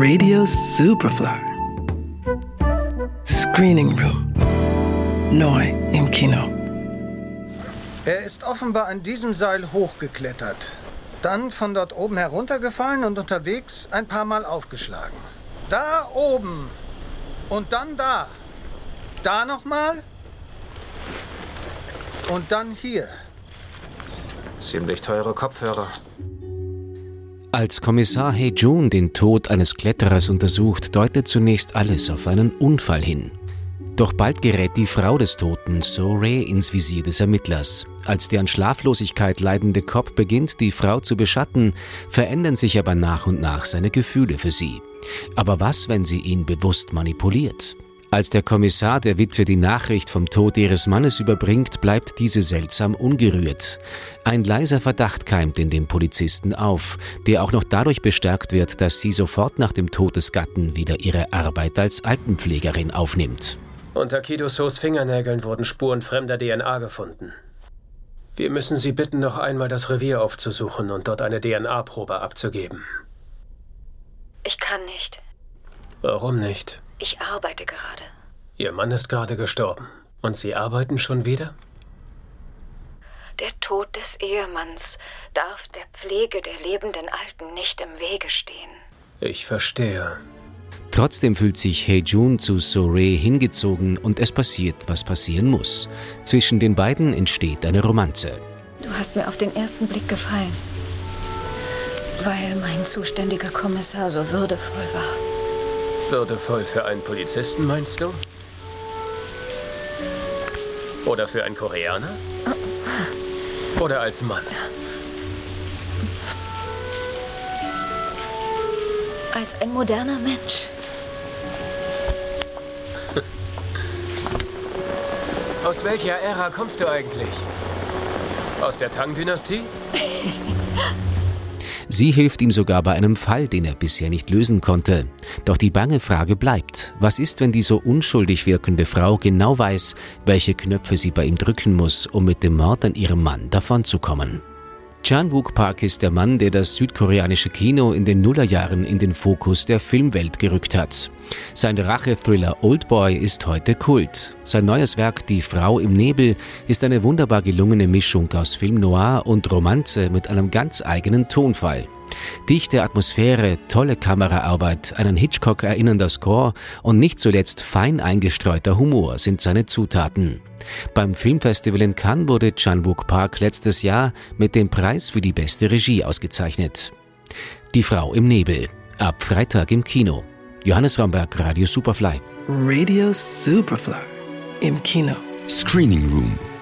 Radio Superfly. Screening Room. Neu im Kino. Er ist offenbar an diesem Seil hochgeklettert. Dann von dort oben heruntergefallen und unterwegs ein paar Mal aufgeschlagen. Da oben. Und dann da. Da nochmal. Und dann hier. Ziemlich teure Kopfhörer. Als Kommissar Hei Jun den Tod eines Kletterers untersucht, deutet zunächst alles auf einen Unfall hin. Doch bald gerät die Frau des Toten, So Ray, ins Visier des Ermittlers. Als der an Schlaflosigkeit leidende Cop beginnt, die Frau zu beschatten, verändern sich aber nach und nach seine Gefühle für sie. Aber was, wenn sie ihn bewusst manipuliert? Als der Kommissar der Witwe die Nachricht vom Tod ihres Mannes überbringt, bleibt diese seltsam ungerührt. Ein leiser Verdacht keimt in dem Polizisten auf, der auch noch dadurch bestärkt wird, dass sie sofort nach dem Tod des Gatten wieder ihre Arbeit als Altenpflegerin aufnimmt. Unter Kidosos Fingernägeln wurden Spuren fremder DNA gefunden. Wir müssen Sie bitten, noch einmal das Revier aufzusuchen und dort eine DNA-Probe abzugeben. Ich kann nicht. Warum nicht? Ich arbeite gerade. Ihr Mann ist gerade gestorben. Und Sie arbeiten schon wieder? Der Tod des Ehemanns darf der Pflege der lebenden Alten nicht im Wege stehen. Ich verstehe. Trotzdem fühlt sich Hei-jun zu So-rae hingezogen und es passiert, was passieren muss. Zwischen den beiden entsteht eine Romanze. Du hast mir auf den ersten Blick gefallen, weil mein zuständiger Kommissar so würdevoll war. Würdevoll für einen Polizisten, meinst du? Oder für einen Koreaner? Oder als Mann? Als ein moderner Mensch. Aus welcher Ära kommst du eigentlich? Aus der Tang-Dynastie? Sie hilft ihm sogar bei einem Fall, den er bisher nicht lösen konnte. Doch die bange Frage bleibt, was ist, wenn die so unschuldig wirkende Frau genau weiß, welche Knöpfe sie bei ihm drücken muss, um mit dem Mord an ihrem Mann davonzukommen? Chan-wook Park ist der Mann, der das südkoreanische Kino in den Nullerjahren in den Fokus der Filmwelt gerückt hat. Sein Rache-Thriller Oldboy ist heute Kult. Sein neues Werk Die Frau im Nebel ist eine wunderbar gelungene Mischung aus Film noir und Romanze mit einem ganz eigenen Tonfall. Dichte Atmosphäre, tolle Kameraarbeit, einen Hitchcock erinnernder Score und nicht zuletzt fein eingestreuter Humor sind seine Zutaten. Beim Filmfestival in Cannes wurde Chan-wook Park letztes Jahr mit dem Preis für die beste Regie ausgezeichnet. Die Frau im Nebel. Ab Freitag im Kino. Johannes Ramberg, Radio Superfly. Radio Superfly. Im Kino. Screening Room.